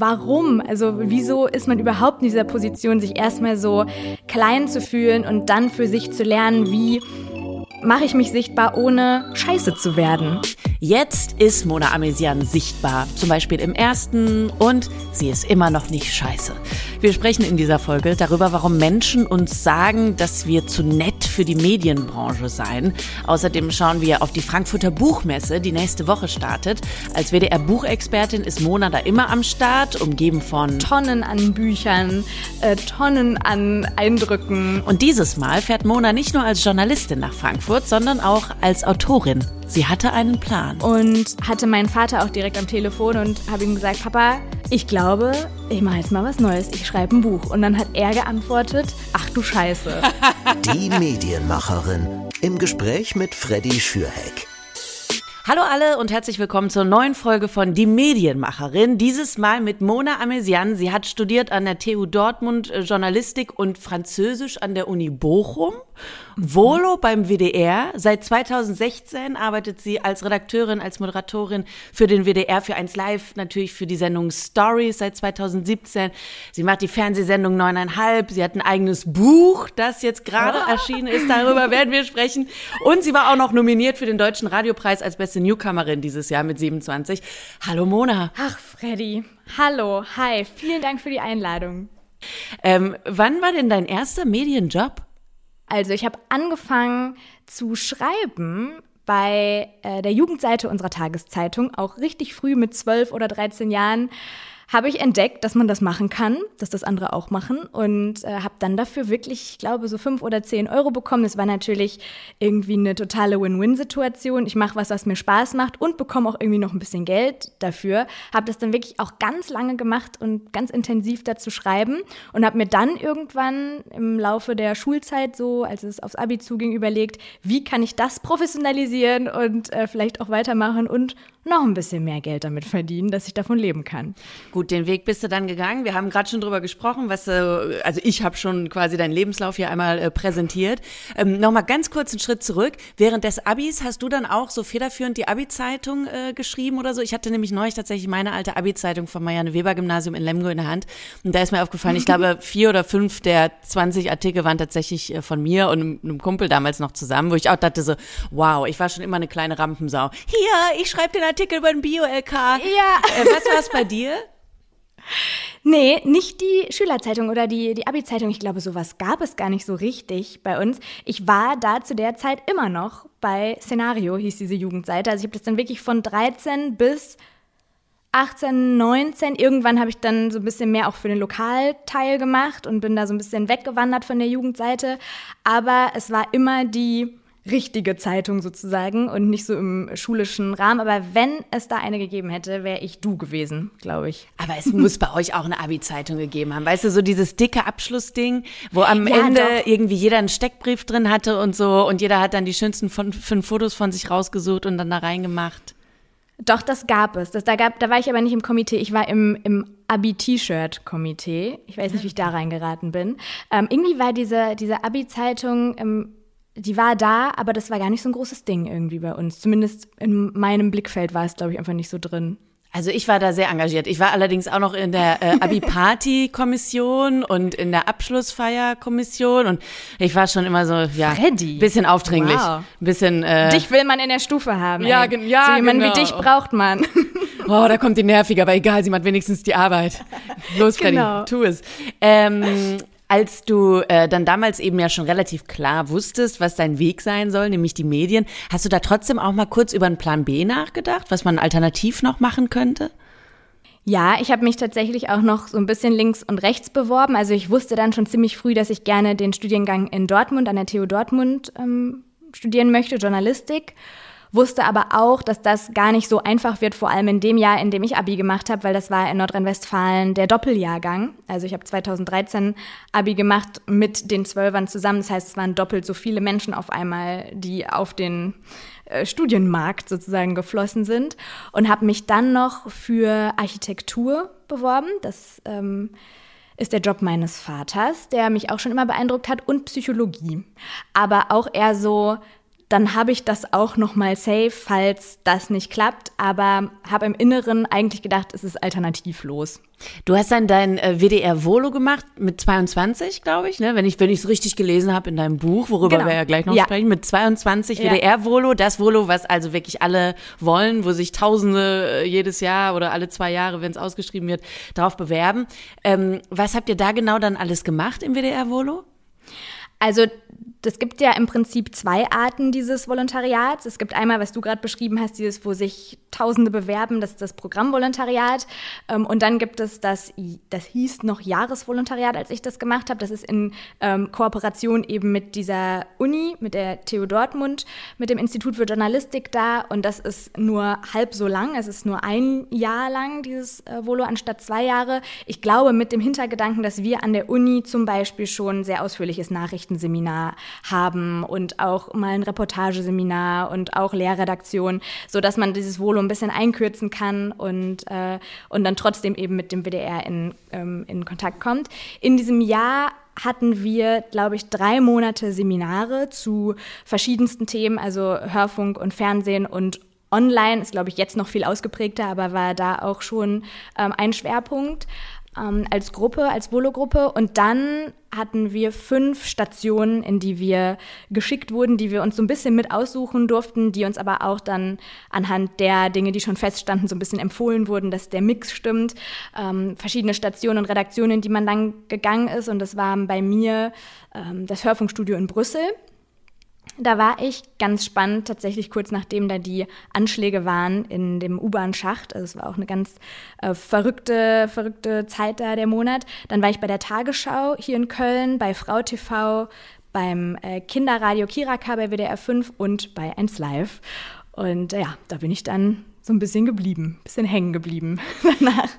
warum? Also wieso ist man überhaupt in dieser Position, sich erstmal so klein zu fühlen und dann für sich zu lernen, wie mache ich mich sichtbar, ohne scheiße zu werden. Jetzt ist Mona Amesian sichtbar, zum Beispiel im ersten und sie ist immer noch nicht scheiße. Wir sprechen in dieser Folge darüber, warum Menschen uns sagen, dass wir zu nett für die Medienbranche seien. Außerdem schauen wir auf die Frankfurter Buchmesse, die nächste Woche startet. Als WDR-Buchexpertin ist Mona da immer am Start, umgeben von Tonnen an Büchern, äh, Tonnen an Eindrücken. Und dieses Mal fährt Mona nicht nur als Journalistin nach Frankfurt, sondern auch als Autorin. Sie hatte einen Plan. Und hatte meinen Vater auch direkt am Telefon und habe ihm gesagt, Papa, ich glaube, ich mache jetzt mal was Neues. Ich schreibe ein Buch. Und dann hat er geantwortet, ach du Scheiße. Die Medienmacherin im Gespräch mit Freddy Schürheck. Hallo alle und herzlich willkommen zur neuen Folge von Die Medienmacherin. Dieses Mal mit Mona Amesian. Sie hat studiert an der TU Dortmund äh, Journalistik und Französisch an der Uni Bochum Volo beim WDR. Seit 2016 arbeitet sie als Redakteurin, als Moderatorin für den WDR, für 1 Live, natürlich für die Sendung Stories seit 2017. Sie macht die Fernsehsendung neuneinhalb. Sie hat ein eigenes Buch, das jetzt gerade oh. erschienen ist. Darüber werden wir sprechen. Und sie war auch noch nominiert für den Deutschen Radiopreis als beste Newcomerin dieses Jahr mit 27. Hallo Mona. Ach, Freddy. Hallo. Hi. Vielen Dank für die Einladung. Ähm, wann war denn dein erster Medienjob? Also ich habe angefangen zu schreiben bei äh, der Jugendseite unserer Tageszeitung, auch richtig früh mit zwölf oder dreizehn Jahren habe ich entdeckt, dass man das machen kann, dass das andere auch machen und äh, habe dann dafür wirklich, ich glaube, so fünf oder zehn Euro bekommen. Das war natürlich irgendwie eine totale Win-Win-Situation. Ich mache was, was mir Spaß macht und bekomme auch irgendwie noch ein bisschen Geld dafür. Habe das dann wirklich auch ganz lange gemacht und ganz intensiv dazu schreiben und habe mir dann irgendwann im Laufe der Schulzeit so, als es aufs Abi zuging, überlegt, wie kann ich das professionalisieren und äh, vielleicht auch weitermachen und noch ein bisschen mehr Geld damit verdienen, dass ich davon leben kann. Gut, den Weg bist du dann gegangen. Wir haben gerade schon drüber gesprochen, was äh, also ich habe schon quasi deinen Lebenslauf hier einmal äh, präsentiert. Ähm, Nochmal ganz kurz einen Schritt zurück. Während des Abis hast du dann auch so federführend die Abi-Zeitung äh, geschrieben oder so? Ich hatte nämlich neulich tatsächlich meine alte Abi-Zeitung vom Marianne Weber Gymnasium in Lemgo in der Hand und da ist mir aufgefallen, ich glaube vier oder fünf der 20 Artikel waren tatsächlich äh, von mir und einem, einem Kumpel damals noch zusammen, wo ich auch dachte so, wow, ich war schon immer eine kleine Rampensau. Hier, ich schreibe den Artikel über den Bio-LK. Ja. Äh, was war es bei dir? Nee, nicht die Schülerzeitung oder die, die Abi-Zeitung. Ich glaube, sowas gab es gar nicht so richtig bei uns. Ich war da zu der Zeit immer noch bei Szenario, hieß diese Jugendseite. Also ich habe das dann wirklich von 13 bis 18, 19. Irgendwann habe ich dann so ein bisschen mehr auch für den Lokalteil gemacht und bin da so ein bisschen weggewandert von der Jugendseite. Aber es war immer die richtige Zeitung sozusagen und nicht so im schulischen Rahmen. Aber wenn es da eine gegeben hätte, wäre ich du gewesen, glaube ich. Aber es muss bei euch auch eine Abi-Zeitung gegeben haben. Weißt du, so dieses dicke Abschlussding, wo am ja, Ende doch. irgendwie jeder einen Steckbrief drin hatte und so und jeder hat dann die schönsten von, fünf Fotos von sich rausgesucht und dann da reingemacht. Doch, das gab es. Das, da, gab, da war ich aber nicht im Komitee. Ich war im, im Abi-T-Shirt-Komitee. Ich weiß nicht, wie ich da reingeraten bin. Ähm, irgendwie war diese, diese Abi-Zeitung ähm, die war da, aber das war gar nicht so ein großes Ding irgendwie bei uns. Zumindest in meinem Blickfeld war es, glaube ich, einfach nicht so drin. Also ich war da sehr engagiert. Ich war allerdings auch noch in der äh, Abi-Party-Kommission und in der Abschlussfeier-Kommission und ich war schon immer so, ja, Freddy. bisschen aufdringlich, wow. bisschen. Äh, dich will man in der Stufe haben. Ja, ey. ja, so jemanden genau. wie dich braucht man. Oh, da kommt die nervig, aber egal, sie macht wenigstens die Arbeit. Los, Freddy, genau. tu es. Ähm, als du äh, dann damals eben ja schon relativ klar wusstest, was dein Weg sein soll, nämlich die Medien, hast du da trotzdem auch mal kurz über einen Plan B nachgedacht, was man alternativ noch machen könnte? Ja, ich habe mich tatsächlich auch noch so ein bisschen links und rechts beworben. Also ich wusste dann schon ziemlich früh, dass ich gerne den Studiengang in Dortmund, an der TU Dortmund ähm, studieren möchte, Journalistik wusste aber auch, dass das gar nicht so einfach wird, vor allem in dem Jahr, in dem ich Abi gemacht habe, weil das war in Nordrhein-Westfalen der Doppeljahrgang. Also ich habe 2013 Abi gemacht mit den Zwölfern zusammen. Das heißt, es waren doppelt so viele Menschen auf einmal, die auf den äh, Studienmarkt sozusagen geflossen sind und habe mich dann noch für Architektur beworben. Das ähm, ist der Job meines Vaters, der mich auch schon immer beeindruckt hat, und Psychologie. Aber auch eher so dann habe ich das auch noch mal safe, falls das nicht klappt. Aber habe im Inneren eigentlich gedacht, es ist alternativlos. Du hast dann dein äh, WDR-Volo gemacht mit 22, glaube ich, ne? wenn ich wenn es richtig gelesen habe in deinem Buch, worüber genau. wir ja gleich noch ja. sprechen, mit 22 ja. WDR-Volo, das Volo, was also wirklich alle wollen, wo sich Tausende äh, jedes Jahr oder alle zwei Jahre, wenn es ausgeschrieben wird, darauf bewerben. Ähm, was habt ihr da genau dann alles gemacht im WDR-Volo? Also es gibt ja im Prinzip zwei Arten dieses Volontariats. Es gibt einmal, was du gerade beschrieben hast, dieses, wo sich Tausende bewerben, das ist das Programmvolontariat. Ähm, und dann gibt es das, das hieß noch Jahresvolontariat, als ich das gemacht habe. Das ist in ähm, Kooperation eben mit dieser Uni, mit der TU Dortmund, mit dem Institut für Journalistik da. Und das ist nur halb so lang. Es ist nur ein Jahr lang, dieses äh, Volo, anstatt zwei Jahre. Ich glaube, mit dem Hintergedanken, dass wir an der Uni zum Beispiel schon sehr ausführliches Nachrichtenseminar haben und auch mal ein Reportageseminar und auch Lehrredaktion, so dass man dieses Volo ein bisschen einkürzen kann und, äh, und dann trotzdem eben mit dem WDR in, ähm, in Kontakt kommt. In diesem Jahr hatten wir, glaube ich, drei Monate Seminare zu verschiedensten Themen, also Hörfunk und Fernsehen und Online ist, glaube ich, jetzt noch viel ausgeprägter, aber war da auch schon ähm, ein Schwerpunkt ähm, als Gruppe, als Volo-Gruppe. Und dann hatten wir fünf Stationen, in die wir geschickt wurden, die wir uns so ein bisschen mit aussuchen durften, die uns aber auch dann anhand der Dinge, die schon feststanden, so ein bisschen empfohlen wurden, dass der Mix stimmt. Ähm, verschiedene Stationen und Redaktionen, die man dann gegangen ist. Und das war bei mir ähm, das Hörfunkstudio in Brüssel. Da war ich ganz spannend, tatsächlich kurz nachdem da die Anschläge waren in dem U-Bahn-Schacht. Also es war auch eine ganz äh, verrückte, verrückte Zeit da, der Monat. Dann war ich bei der Tagesschau hier in Köln, bei Frau TV, beim äh, Kinderradio Kiraka bei WDR 5 und bei 1 Live. Und äh, ja, da bin ich dann so ein bisschen geblieben, bisschen hängen geblieben danach.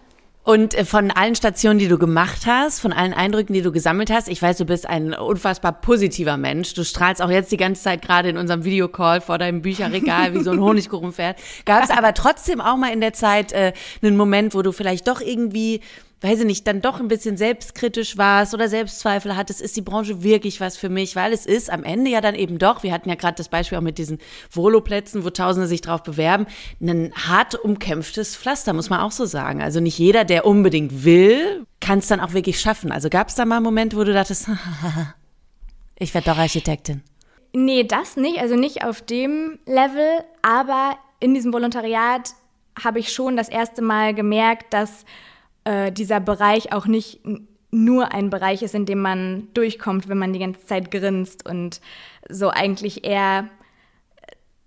Und äh, von allen Stationen, die du gemacht hast, von allen Eindrücken, die du gesammelt hast, ich weiß, du bist ein unfassbar positiver Mensch. Du strahlst auch jetzt die ganze Zeit gerade in unserem Videocall vor deinem Bücherregal wie so ein Honigkuchenpferd. Gab es aber trotzdem auch mal in der Zeit äh, einen Moment, wo du vielleicht doch irgendwie weiß ich nicht, dann doch ein bisschen selbstkritisch warst oder Selbstzweifel hattest, ist die Branche wirklich was für mich? Weil es ist am Ende ja dann eben doch, wir hatten ja gerade das Beispiel auch mit diesen Voloplätzen, wo Tausende sich drauf bewerben, ein hart umkämpftes Pflaster, muss man auch so sagen. Also nicht jeder, der unbedingt will, kann es dann auch wirklich schaffen. Also gab es da mal Momente, wo du dachtest, ich werde doch Architektin? Nee, das nicht, also nicht auf dem Level, aber in diesem Volontariat habe ich schon das erste Mal gemerkt, dass äh, dieser Bereich auch nicht nur ein Bereich ist, in dem man durchkommt, wenn man die ganze Zeit grinst und so eigentlich eher,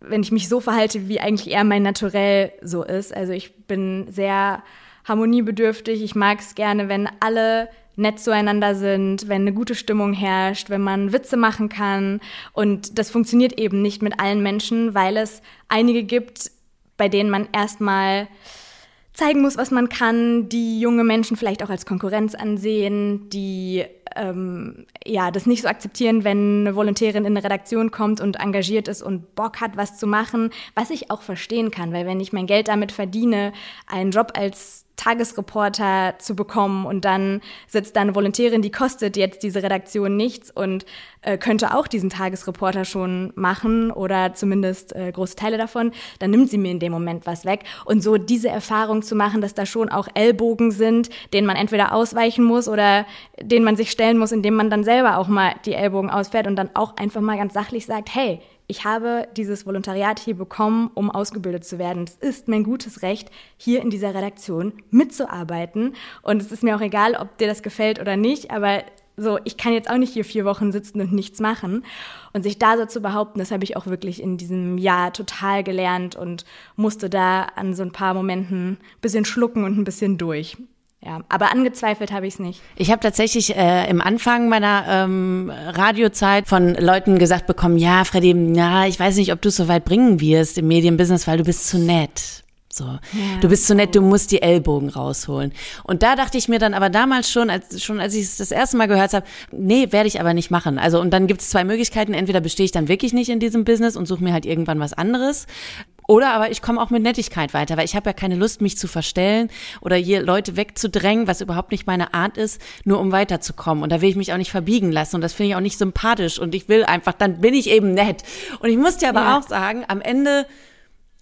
wenn ich mich so verhalte, wie eigentlich eher mein Naturell so ist. Also ich bin sehr harmoniebedürftig. Ich mag es gerne, wenn alle nett zueinander sind, wenn eine gute Stimmung herrscht, wenn man Witze machen kann. Und das funktioniert eben nicht mit allen Menschen, weil es einige gibt, bei denen man erstmal zeigen muss, was man kann, die junge Menschen vielleicht auch als Konkurrenz ansehen, die ähm, ja das nicht so akzeptieren, wenn eine Volontärin in eine Redaktion kommt und engagiert ist und Bock hat, was zu machen, was ich auch verstehen kann, weil wenn ich mein Geld damit verdiene, einen Job als Tagesreporter zu bekommen und dann sitzt da eine Volontärin, die kostet jetzt diese Redaktion nichts und äh, könnte auch diesen Tagesreporter schon machen oder zumindest äh, große Teile davon, dann nimmt sie mir in dem Moment was weg. Und so diese Erfahrung zu machen, dass da schon auch Ellbogen sind, denen man entweder ausweichen muss oder denen man sich stellen muss, indem man dann selber auch mal die Ellbogen ausfährt und dann auch einfach mal ganz sachlich sagt, hey, ich habe dieses Volontariat hier bekommen, um ausgebildet zu werden. Es ist mein gutes Recht, hier in dieser Redaktion mitzuarbeiten. Und es ist mir auch egal, ob dir das gefällt oder nicht, aber so, ich kann jetzt auch nicht hier vier Wochen sitzen und nichts machen. Und sich da so zu behaupten, das habe ich auch wirklich in diesem Jahr total gelernt und musste da an so ein paar Momenten ein bisschen schlucken und ein bisschen durch. Ja, aber angezweifelt habe ich es nicht. Ich habe tatsächlich äh, im Anfang meiner ähm, Radiozeit von Leuten gesagt bekommen, ja, Freddy, ja, ich weiß nicht, ob du es so weit bringen wirst im Medienbusiness, weil du bist zu nett. So, ja, du bist so nett, du musst die Ellbogen rausholen. Und da dachte ich mir dann aber damals schon, als schon als ich es das erste Mal gehört habe, nee, werde ich aber nicht machen. Also und dann gibt es zwei Möglichkeiten: Entweder bestehe ich dann wirklich nicht in diesem Business und suche mir halt irgendwann was anderes, Oder aber ich komme auch mit Nettigkeit weiter, weil ich habe ja keine Lust, mich zu verstellen oder hier Leute wegzudrängen, was überhaupt nicht meine Art ist, nur um weiterzukommen. Und da will ich mich auch nicht verbiegen lassen und das finde ich auch nicht sympathisch und ich will einfach, dann bin ich eben nett. Und ich muss dir aber ja. auch sagen, am Ende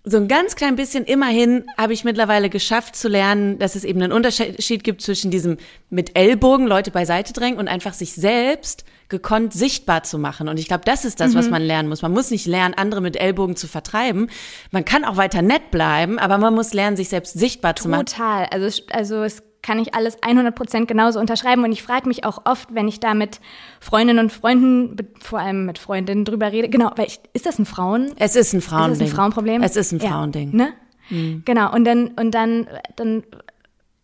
so ein ganz klein bisschen immerhin habe ich mittlerweile geschafft zu lernen, dass es eben einen Unterschied gibt zwischen diesem mit Ellbogen Leute beiseite drängen und einfach sich selbst gekonnt sichtbar zu machen. Und ich glaube, das ist das, mhm. was man lernen muss. Man muss nicht lernen, andere mit Ellbogen zu vertreiben. Man kann auch weiter nett bleiben, aber man muss lernen, sich selbst sichtbar Total. zu machen. Total. Also, also es kann ich alles 100 Prozent genauso unterschreiben. Und ich frage mich auch oft, wenn ich da mit Freundinnen und Freunden, vor allem mit Freundinnen drüber rede, genau, weil ich, ist das ein Frauen? Es ist ein Frauending. Ist das ein Frauenproblem? Es ist ein Frauending. Ja, ne? Mhm. Genau. Und dann, und dann, dann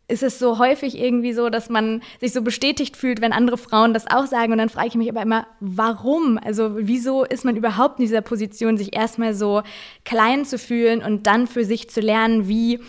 ist es so häufig irgendwie so, dass man sich so bestätigt fühlt, wenn andere Frauen das auch sagen. Und dann frage ich mich aber immer, warum? Also wieso ist man überhaupt in dieser Position, sich erstmal so klein zu fühlen und dann für sich zu lernen, wie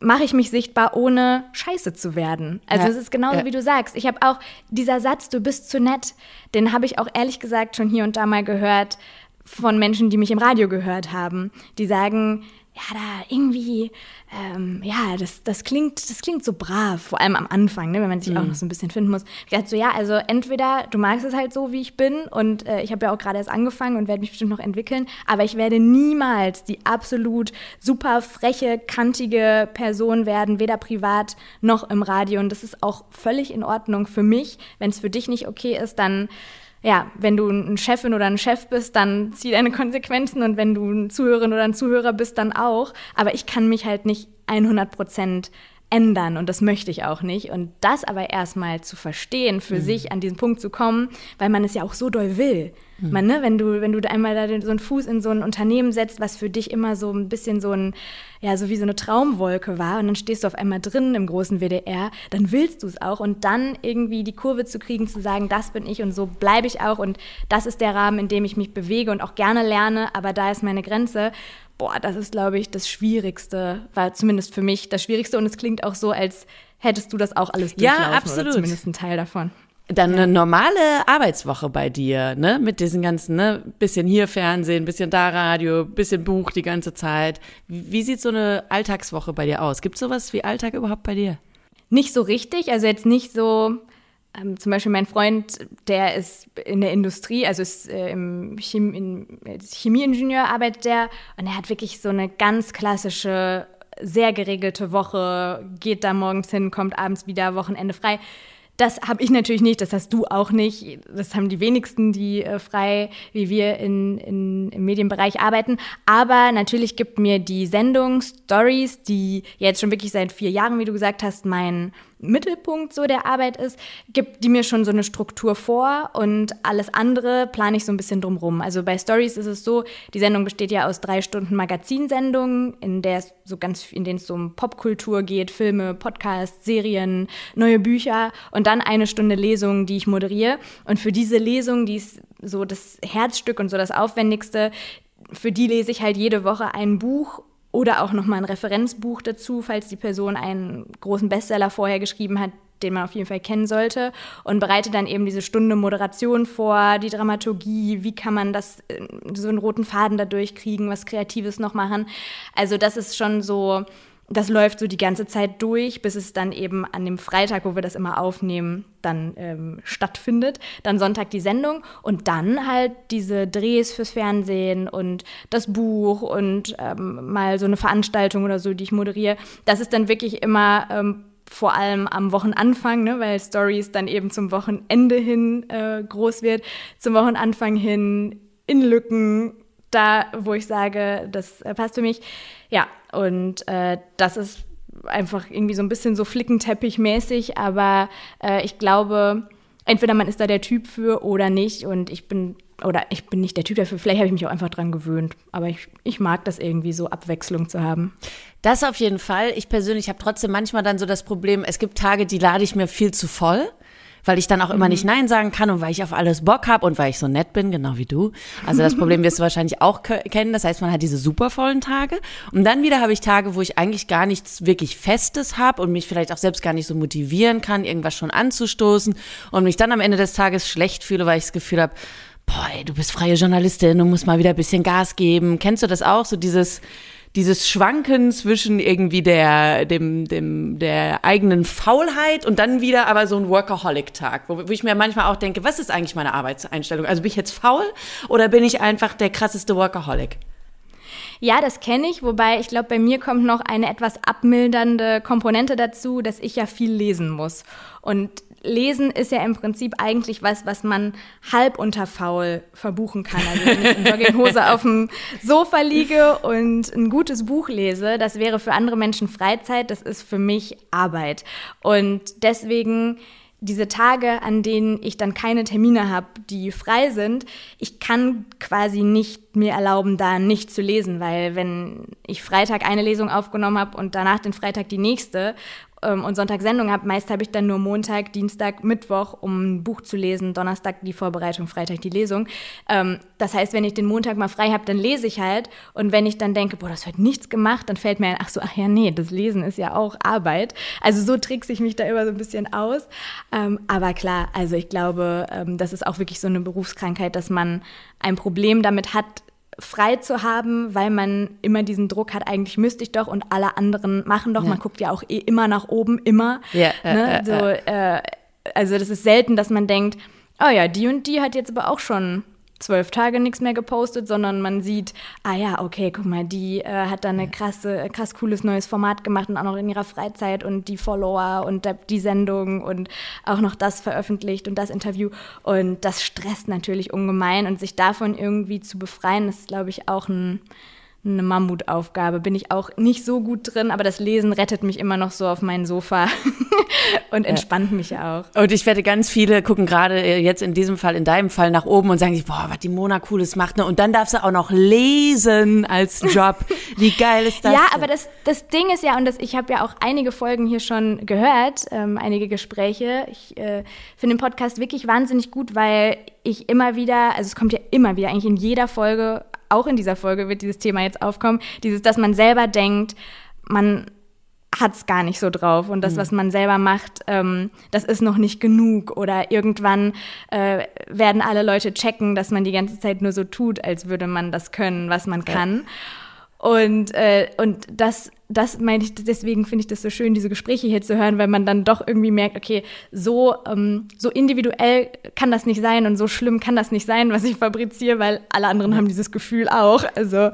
mache ich mich sichtbar, ohne scheiße zu werden. Also ja. es ist genauso, ja. wie du sagst. Ich habe auch dieser Satz, du bist zu nett, den habe ich auch ehrlich gesagt schon hier und da mal gehört von Menschen, die mich im Radio gehört haben, die sagen, ja, da irgendwie, ähm, ja, das, das klingt, das klingt so brav, vor allem am Anfang, ne, wenn man sich mhm. auch noch so ein bisschen finden muss. Ich dachte so, ja, also entweder du magst es halt so, wie ich bin und äh, ich habe ja auch gerade erst angefangen und werde mich bestimmt noch entwickeln, aber ich werde niemals die absolut super freche, kantige Person werden, weder privat noch im Radio und das ist auch völlig in Ordnung für mich. Wenn es für dich nicht okay ist, dann ja, wenn du ein Chefin oder ein Chef bist, dann zieh deine Konsequenzen und wenn du ein Zuhörerin oder ein Zuhörer bist, dann auch. Aber ich kann mich halt nicht 100 Prozent ändern und das möchte ich auch nicht. Und das aber erstmal zu verstehen, für mhm. sich an diesen Punkt zu kommen, weil man es ja auch so doll will. Mhm. Man, ne, wenn du, wenn du einmal da so einen Fuß in so ein Unternehmen setzt, was für dich immer so ein bisschen so ein, ja, so wie so eine Traumwolke war und dann stehst du auf einmal drin im großen WDR, dann willst du es auch und dann irgendwie die Kurve zu kriegen, zu sagen, das bin ich und so bleibe ich auch und das ist der Rahmen, in dem ich mich bewege und auch gerne lerne, aber da ist meine Grenze boah, das ist, glaube ich, das Schwierigste, war zumindest für mich das Schwierigste und es klingt auch so, als hättest du das auch alles durchlaufen ja, absolut. oder zumindest ein Teil davon. Dann eine normale Arbeitswoche bei dir, ne? Mit diesen ganzen, ne? Bisschen hier Fernsehen, bisschen da Radio, bisschen Buch die ganze Zeit. Wie sieht so eine Alltagswoche bei dir aus? Gibt es sowas wie Alltag überhaupt bei dir? Nicht so richtig, also jetzt nicht so, ähm, zum Beispiel mein Freund, der ist in der Industrie, also ist äh, im Chemie, in, Chemieingenieur arbeitet der und er hat wirklich so eine ganz klassische, sehr geregelte Woche, geht da morgens hin, kommt abends wieder, Wochenende frei. Das habe ich natürlich nicht, das hast du auch nicht. Das haben die wenigsten, die äh, frei wie wir in, in, im Medienbereich arbeiten. Aber natürlich gibt mir die Sendung Stories, die jetzt schon wirklich seit vier Jahren, wie du gesagt hast, mein Mittelpunkt so der Arbeit ist, gibt die mir schon so eine Struktur vor und alles andere plane ich so ein bisschen drumrum. Also bei Stories ist es so, die Sendung besteht ja aus drei Stunden Magazinsendungen, in der es so ganz, in denen es so um Popkultur geht, Filme, Podcasts, Serien, neue Bücher und dann eine Stunde Lesung, die ich moderiere. Und für diese Lesung, die ist so das Herzstück und so das Aufwendigste, für die lese ich halt jede Woche ein Buch oder auch nochmal ein Referenzbuch dazu, falls die Person einen großen Bestseller vorher geschrieben hat, den man auf jeden Fall kennen sollte. Und bereite dann eben diese Stunde Moderation vor, die Dramaturgie, wie kann man das, äh, so einen roten Faden da durchkriegen, was Kreatives noch machen. Also das ist schon so das läuft so die ganze Zeit durch, bis es dann eben an dem Freitag, wo wir das immer aufnehmen, dann ähm, stattfindet. Dann Sonntag die Sendung und dann halt diese Drehs fürs Fernsehen und das Buch und ähm, mal so eine Veranstaltung oder so, die ich moderiere. Das ist dann wirklich immer ähm, vor allem am Wochenanfang, ne, weil Stories dann eben zum Wochenende hin äh, groß wird, zum Wochenanfang hin in Lücken, da, wo ich sage, das äh, passt für mich. Ja, und äh, das ist einfach irgendwie so ein bisschen so Flickenteppich-mäßig, aber äh, ich glaube, entweder man ist da der Typ für oder nicht und ich bin oder ich bin nicht der Typ dafür, vielleicht habe ich mich auch einfach dran gewöhnt, aber ich, ich mag das irgendwie so, Abwechslung zu haben. Das auf jeden Fall. Ich persönlich habe trotzdem manchmal dann so das Problem, es gibt Tage, die lade ich mir viel zu voll weil ich dann auch immer nicht mhm. Nein sagen kann und weil ich auf alles Bock habe und weil ich so nett bin, genau wie du. Also das Problem wirst du wahrscheinlich auch kennen. Das heißt, man hat diese super vollen Tage. Und dann wieder habe ich Tage, wo ich eigentlich gar nichts wirklich Festes habe und mich vielleicht auch selbst gar nicht so motivieren kann, irgendwas schon anzustoßen und mich dann am Ende des Tages schlecht fühle, weil ich das Gefühl habe, boah, ey, du bist freie Journalistin, du musst mal wieder ein bisschen Gas geben. Kennst du das auch? So dieses, dieses Schwanken zwischen irgendwie der, dem, dem, der eigenen Faulheit und dann wieder aber so ein Workaholic-Tag, wo, wo ich mir manchmal auch denke, was ist eigentlich meine Arbeitseinstellung? Also bin ich jetzt faul oder bin ich einfach der krasseste Workaholic? Ja, das kenne ich, wobei ich glaube, bei mir kommt noch eine etwas abmildernde Komponente dazu, dass ich ja viel lesen muss. Und Lesen ist ja im Prinzip eigentlich was, was man halb unter faul verbuchen kann. Also wenn ich in Jogginghose auf dem Sofa liege und ein gutes Buch lese, das wäre für andere Menschen Freizeit, das ist für mich Arbeit. Und deswegen diese Tage, an denen ich dann keine Termine habe, die frei sind, ich kann quasi nicht mir erlauben, da nicht zu lesen, weil wenn ich Freitag eine Lesung aufgenommen habe und danach den Freitag die nächste ähm, und Sonntag Sendung habe, meist habe ich dann nur Montag, Dienstag, Mittwoch, um ein Buch zu lesen, Donnerstag die Vorbereitung, Freitag die Lesung. Ähm, das heißt, wenn ich den Montag mal frei habe, dann lese ich halt. Und wenn ich dann denke, boah, das hat nichts gemacht, dann fällt mir ein, ach so, ach ja, nee, das Lesen ist ja auch Arbeit. Also so trickse ich mich da immer so ein bisschen aus. Ähm, aber klar, also ich glaube, ähm, das ist auch wirklich so eine Berufskrankheit, dass man ein Problem damit hat, frei zu haben, weil man immer diesen Druck hat, eigentlich müsste ich doch und alle anderen machen doch. Ja. Man guckt ja auch eh immer nach oben, immer. Ja, ne? äh, so, äh, also das ist selten, dass man denkt, oh ja, die und die hat jetzt aber auch schon zwölf Tage nichts mehr gepostet, sondern man sieht, ah ja, okay, guck mal, die äh, hat da eine krasse, krass cooles neues Format gemacht und auch noch in ihrer Freizeit und die Follower und die Sendung und auch noch das veröffentlicht und das Interview. Und das stresst natürlich ungemein und sich davon irgendwie zu befreien, ist, glaube ich, auch ein eine Mammutaufgabe. Bin ich auch nicht so gut drin, aber das Lesen rettet mich immer noch so auf mein Sofa und entspannt ja. mich auch. Und ich werde ganz viele gucken gerade äh, jetzt in diesem Fall, in deinem Fall nach oben und sagen sich, boah, was die Mona cooles macht. Ne? Und dann darfst du auch noch lesen als Job. Wie geil ist das? Ja, denn? aber das, das Ding ist ja, und das, ich habe ja auch einige Folgen hier schon gehört, ähm, einige Gespräche. Ich äh, finde den Podcast wirklich wahnsinnig gut, weil ich immer wieder, also es kommt ja immer wieder, eigentlich in jeder Folge auch in dieser Folge wird dieses Thema jetzt aufkommen, dieses, dass man selber denkt, man hat es gar nicht so drauf und das, mhm. was man selber macht, ähm, das ist noch nicht genug oder irgendwann äh, werden alle Leute checken, dass man die ganze Zeit nur so tut, als würde man das können, was man kann. Ja. Und, äh, und das das meine ich, deswegen finde ich das so schön, diese Gespräche hier zu hören, weil man dann doch irgendwie merkt, okay, so, ähm, so individuell kann das nicht sein und so schlimm kann das nicht sein, was ich fabriziere, weil alle anderen haben dieses Gefühl auch. Also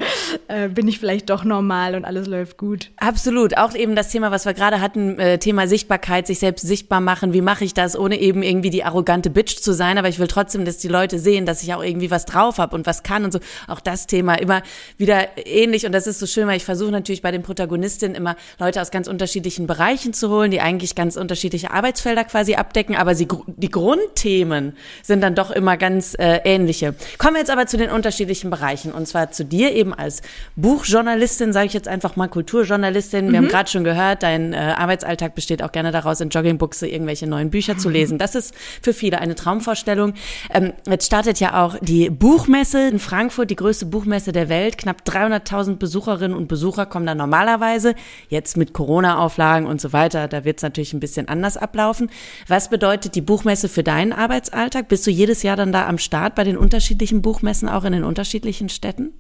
äh, bin ich vielleicht doch normal und alles läuft gut. Absolut. Auch eben das Thema, was wir gerade hatten, äh, Thema Sichtbarkeit, sich selbst sichtbar machen. Wie mache ich das, ohne eben irgendwie die arrogante Bitch zu sein? Aber ich will trotzdem, dass die Leute sehen, dass ich auch irgendwie was drauf habe und was kann und so. Auch das Thema immer wieder ähnlich. Und das ist so schön, weil ich versuche natürlich bei den Protagonisten Journalistin immer Leute aus ganz unterschiedlichen Bereichen zu holen, die eigentlich ganz unterschiedliche Arbeitsfelder quasi abdecken, aber sie, die Grundthemen sind dann doch immer ganz äh, ähnliche. Kommen wir jetzt aber zu den unterschiedlichen Bereichen und zwar zu dir eben als Buchjournalistin, sage ich jetzt einfach mal Kulturjournalistin. Wir mhm. haben gerade schon gehört, dein äh, Arbeitsalltag besteht auch gerne daraus, in Joggingbuchse irgendwelche neuen Bücher zu lesen. Das ist für viele eine Traumvorstellung. Ähm, jetzt startet ja auch die Buchmesse in Frankfurt, die größte Buchmesse der Welt. Knapp 300.000 Besucherinnen und Besucher kommen da normalerweise Normalerweise. Jetzt mit Corona-Auflagen und so weiter, da wird es natürlich ein bisschen anders ablaufen. Was bedeutet die Buchmesse für deinen Arbeitsalltag? Bist du jedes Jahr dann da am Start bei den unterschiedlichen Buchmessen, auch in den unterschiedlichen Städten?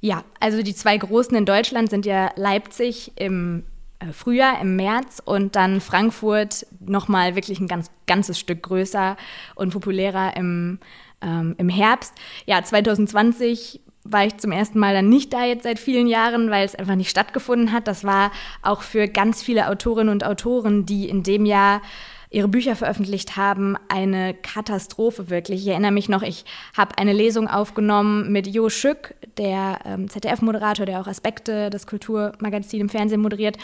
Ja, also die zwei großen in Deutschland sind ja Leipzig im äh, Frühjahr, im März und dann Frankfurt nochmal wirklich ein ganz, ganzes Stück größer und populärer im, ähm, im Herbst. Ja, 2020 war ich zum ersten Mal dann nicht da jetzt seit vielen Jahren, weil es einfach nicht stattgefunden hat. Das war auch für ganz viele Autorinnen und Autoren, die in dem Jahr ihre Bücher veröffentlicht haben, eine Katastrophe wirklich. Ich erinnere mich noch, ich habe eine Lesung aufgenommen mit Jo Schück, der ähm, ZDF-Moderator, der auch Aspekte des Kulturmagazins im Fernsehen moderiert.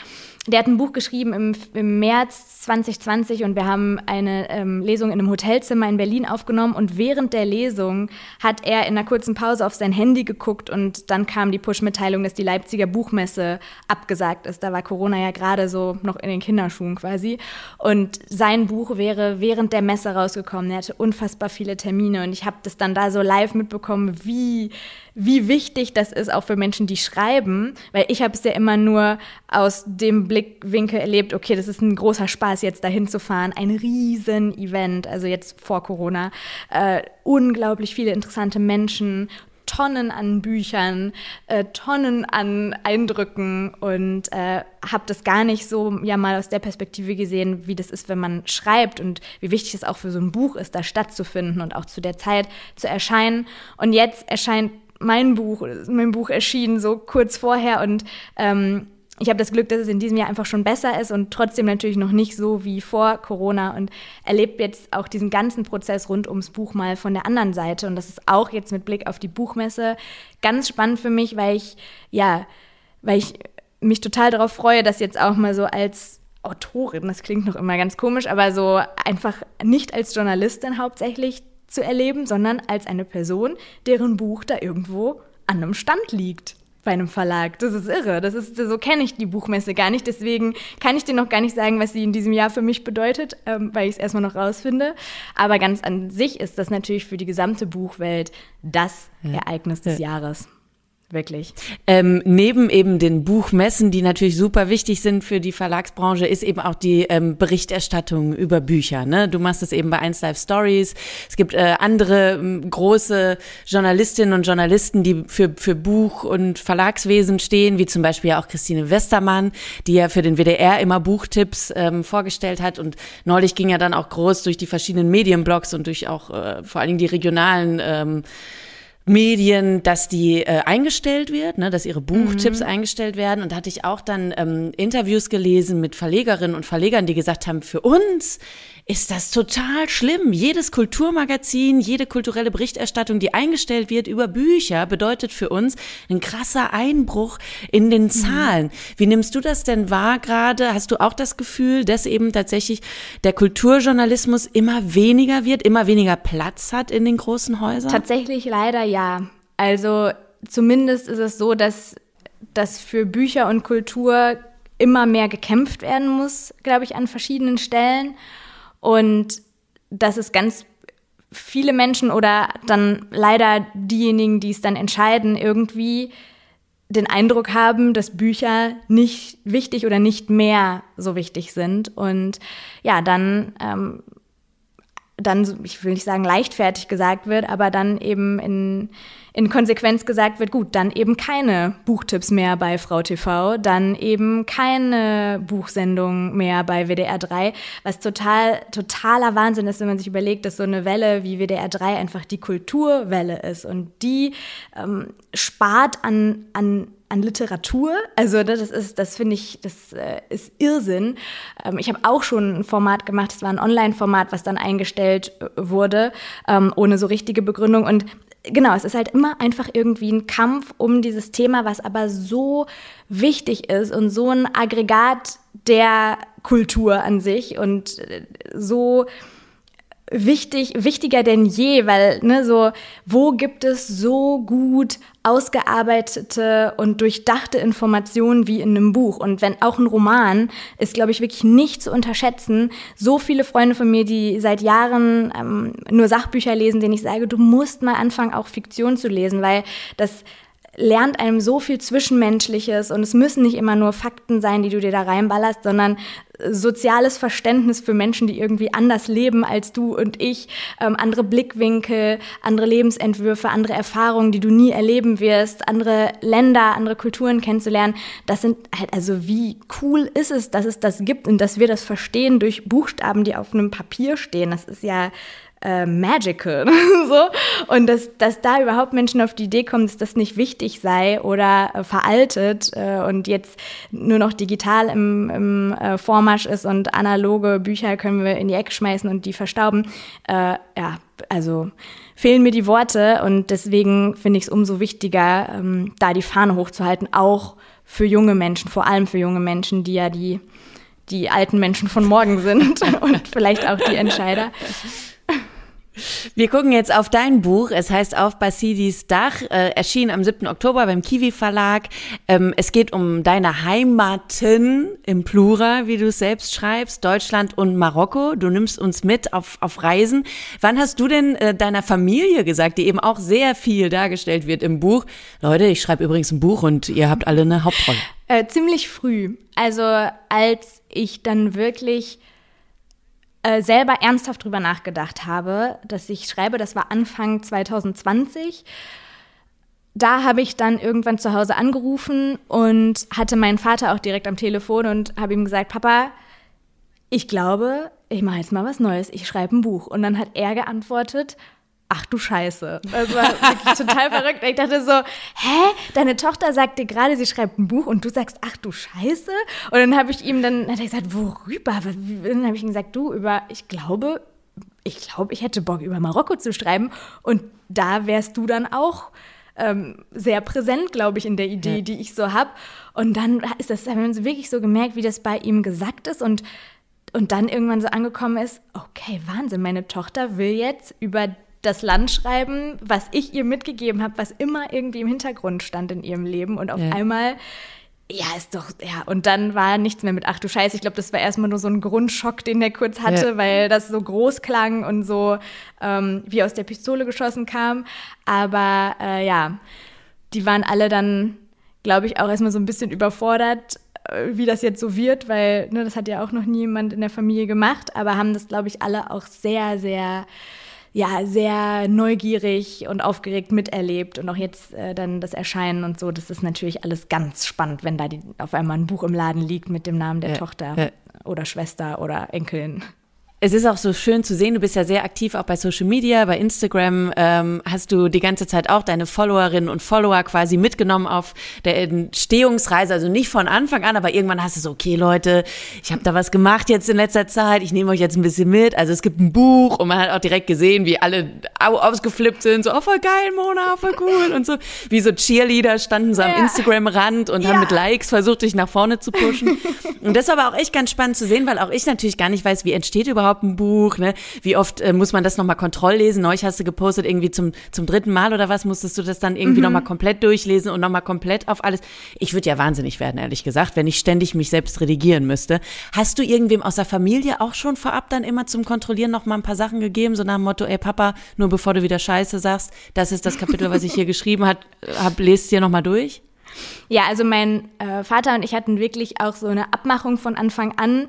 Der hat ein Buch geschrieben im, im März 2020 und wir haben eine ähm, Lesung in einem Hotelzimmer in Berlin aufgenommen und während der Lesung hat er in einer kurzen Pause auf sein Handy geguckt und dann kam die Push-Mitteilung, dass die Leipziger Buchmesse abgesagt ist. Da war Corona ja gerade so noch in den Kinderschuhen quasi und sein sein Buch wäre während der Messe rausgekommen. Er hatte unfassbar viele Termine und ich habe das dann da so live mitbekommen, wie, wie wichtig das ist, auch für Menschen, die schreiben. Weil ich habe es ja immer nur aus dem Blickwinkel erlebt, okay, das ist ein großer Spaß, jetzt dahin zu fahren. Ein riesen Event, also jetzt vor Corona. Äh, unglaublich viele interessante Menschen, Tonnen an Büchern, äh, Tonnen an Eindrücken und äh, habe das gar nicht so ja mal aus der Perspektive gesehen, wie das ist, wenn man schreibt und wie wichtig es auch für so ein Buch ist, da stattzufinden und auch zu der Zeit zu erscheinen. Und jetzt erscheint mein Buch, mein Buch erschien so kurz vorher und ähm, ich habe das Glück, dass es in diesem Jahr einfach schon besser ist und trotzdem natürlich noch nicht so wie vor Corona und erlebt jetzt auch diesen ganzen Prozess rund ums Buch mal von der anderen Seite. Und das ist auch jetzt mit Blick auf die Buchmesse ganz spannend für mich, weil ich, ja, weil ich mich total darauf freue, dass jetzt auch mal so als Autorin, das klingt noch immer ganz komisch, aber so einfach nicht als Journalistin hauptsächlich zu erleben, sondern als eine Person, deren Buch da irgendwo an einem Stand liegt bei einem Verlag. Das ist irre. Das ist, so kenne ich die Buchmesse gar nicht. Deswegen kann ich dir noch gar nicht sagen, was sie in diesem Jahr für mich bedeutet, ähm, weil ich es erstmal noch rausfinde. Aber ganz an sich ist das natürlich für die gesamte Buchwelt das ja. Ereignis des ja. Jahres. Wirklich. Ähm, neben eben den Buchmessen, die natürlich super wichtig sind für die Verlagsbranche, ist eben auch die ähm, Berichterstattung über Bücher. Ne? Du machst es eben bei 1 Live Stories. Es gibt äh, andere ähm, große Journalistinnen und Journalisten, die für, für Buch- und Verlagswesen stehen, wie zum Beispiel auch Christine Westermann, die ja für den WDR immer Buchtipps ähm, vorgestellt hat. Und neulich ging ja dann auch groß durch die verschiedenen Medienblogs und durch auch äh, vor allen Dingen die regionalen ähm, Medien, dass die äh, eingestellt wird, ne, dass ihre Buchtipps mhm. eingestellt werden. Und da hatte ich auch dann ähm, Interviews gelesen mit Verlegerinnen und Verlegern, die gesagt haben, für uns ist das total schlimm. Jedes Kulturmagazin, jede kulturelle Berichterstattung, die eingestellt wird über Bücher, bedeutet für uns ein krasser Einbruch in den mhm. Zahlen. Mhm. Wie nimmst du das denn wahr gerade? Hast du auch das Gefühl, dass eben tatsächlich der Kulturjournalismus immer weniger wird, immer weniger Platz hat in den großen Häusern? Tatsächlich leider ja. Also zumindest ist es so, dass, dass für Bücher und Kultur immer mehr gekämpft werden muss, glaube ich, an verschiedenen Stellen. Und dass es ganz viele Menschen oder dann leider diejenigen, die es dann entscheiden, irgendwie den Eindruck haben, dass Bücher nicht wichtig oder nicht mehr so wichtig sind. Und ja, dann ähm, dann, ich will nicht sagen leichtfertig gesagt wird, aber dann eben in, in Konsequenz gesagt wird, gut, dann eben keine Buchtipps mehr bei Frau TV, dann eben keine Buchsendung mehr bei WDR 3, was total, totaler Wahnsinn ist, wenn man sich überlegt, dass so eine Welle wie WDR 3 einfach die Kulturwelle ist und die ähm, spart an, an an Literatur. Also das ist, das finde ich, das äh, ist Irrsinn. Ähm, ich habe auch schon ein Format gemacht, es war ein Online-Format, was dann eingestellt äh, wurde, ähm, ohne so richtige Begründung. Und genau, es ist halt immer einfach irgendwie ein Kampf um dieses Thema, was aber so wichtig ist und so ein Aggregat der Kultur an sich und äh, so wichtig, wichtiger denn je, weil, ne, so, wo gibt es so gut ausgearbeitete und durchdachte Informationen wie in einem Buch? Und wenn auch ein Roman ist, glaube ich, wirklich nicht zu unterschätzen. So viele Freunde von mir, die seit Jahren ähm, nur Sachbücher lesen, denen ich sage, du musst mal anfangen, auch Fiktion zu lesen, weil das lernt einem so viel Zwischenmenschliches und es müssen nicht immer nur Fakten sein, die du dir da reinballerst, sondern soziales Verständnis für Menschen, die irgendwie anders leben als du und ich, ähm, andere Blickwinkel, andere Lebensentwürfe, andere Erfahrungen, die du nie erleben wirst, andere Länder, andere Kulturen kennenzulernen. Das sind halt, also wie cool ist es, dass es das gibt und dass wir das verstehen durch Buchstaben, die auf einem Papier stehen. Das ist ja äh, magical. so. Und dass, dass da überhaupt Menschen auf die Idee kommen, dass das nicht wichtig sei oder äh, veraltet äh, und jetzt nur noch digital im, im äh, Vormarsch ist und analoge Bücher können wir in die Ecke schmeißen und die verstauben. Äh, ja, also fehlen mir die Worte und deswegen finde ich es umso wichtiger, ähm, da die Fahne hochzuhalten, auch für junge Menschen, vor allem für junge Menschen, die ja die, die alten Menschen von morgen sind und vielleicht auch die Entscheider. Wir gucken jetzt auf dein Buch. Es heißt Auf Basidis Dach, äh, erschien am 7. Oktober beim Kiwi Verlag. Ähm, es geht um deine Heimaten im Plural, wie du es selbst schreibst, Deutschland und Marokko. Du nimmst uns mit auf, auf Reisen. Wann hast du denn äh, deiner Familie gesagt, die eben auch sehr viel dargestellt wird im Buch? Leute, ich schreibe übrigens ein Buch und ihr habt alle eine Hauptrolle. Äh, ziemlich früh. Also als ich dann wirklich äh, selber ernsthaft drüber nachgedacht habe, dass ich schreibe, das war Anfang 2020. Da habe ich dann irgendwann zu Hause angerufen und hatte meinen Vater auch direkt am Telefon und habe ihm gesagt, Papa, ich glaube, ich mache jetzt mal was Neues, ich schreibe ein Buch. Und dann hat er geantwortet, ach du Scheiße. Das war wirklich total verrückt. Ich dachte so, hä? Deine Tochter sagt dir gerade, sie schreibt ein Buch und du sagst, ach du Scheiße? Und dann habe ich ihm dann, hat er gesagt, worüber? Dann habe ich ihm gesagt, du, über, ich glaube, ich glaube, ich hätte Bock, über Marokko zu schreiben. Und da wärst du dann auch ähm, sehr präsent, glaube ich, in der Idee, ja. die ich so habe. Und dann ist das, haben wir wirklich so gemerkt, wie das bei ihm gesagt ist und und dann irgendwann so angekommen ist, okay, Wahnsinn, meine Tochter will jetzt über das Land schreiben, was ich ihr mitgegeben habe, was immer irgendwie im Hintergrund stand in ihrem Leben. Und auf ja. einmal, ja, ist doch, ja, und dann war nichts mehr mit, ach du Scheiße, ich glaube, das war erstmal nur so ein Grundschock, den der kurz hatte, ja. weil das so groß klang und so ähm, wie aus der Pistole geschossen kam. Aber äh, ja, die waren alle dann, glaube ich, auch erstmal so ein bisschen überfordert äh, wie das jetzt so wird, weil ne, das hat ja auch noch niemand in der Familie gemacht, aber haben das, glaube ich, alle auch sehr, sehr ja sehr neugierig und aufgeregt miterlebt und auch jetzt äh, dann das Erscheinen und so, das ist natürlich alles ganz spannend, wenn da die, auf einmal ein Buch im Laden liegt mit dem Namen der ja, Tochter ja. oder Schwester oder Enkelin. Es ist auch so schön zu sehen, du bist ja sehr aktiv auch bei Social Media, bei Instagram. Ähm, hast du die ganze Zeit auch deine Followerinnen und Follower quasi mitgenommen auf der Entstehungsreise, also nicht von Anfang an, aber irgendwann hast du so, okay Leute, ich habe da was gemacht jetzt in letzter Zeit, ich nehme euch jetzt ein bisschen mit, also es gibt ein Buch und man hat auch direkt gesehen, wie alle ausgeflippt sind, so, oh voll geil, Mona, voll cool und so, wie so Cheerleader standen so am Instagram-Rand und ja. haben mit Likes versucht, dich nach vorne zu pushen. Und das war aber auch echt ganz spannend zu sehen, weil auch ich natürlich gar nicht weiß, wie entsteht überhaupt überhaupt ein Buch? Ne? Wie oft äh, muss man das nochmal kontrolllesen? Neulich hast du gepostet, irgendwie zum, zum dritten Mal oder was, musstest du das dann irgendwie mhm. nochmal komplett durchlesen und nochmal komplett auf alles? Ich würde ja wahnsinnig werden, ehrlich gesagt, wenn ich ständig mich selbst redigieren müsste. Hast du irgendwem aus der Familie auch schon vorab dann immer zum Kontrollieren nochmal ein paar Sachen gegeben, so nach dem Motto, ey Papa, nur bevor du wieder Scheiße sagst, das ist das Kapitel, was ich hier geschrieben habe, hab, lest dir nochmal durch? Ja, also mein äh, Vater und ich hatten wirklich auch so eine Abmachung von Anfang an,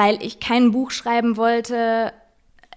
weil ich kein Buch schreiben wollte,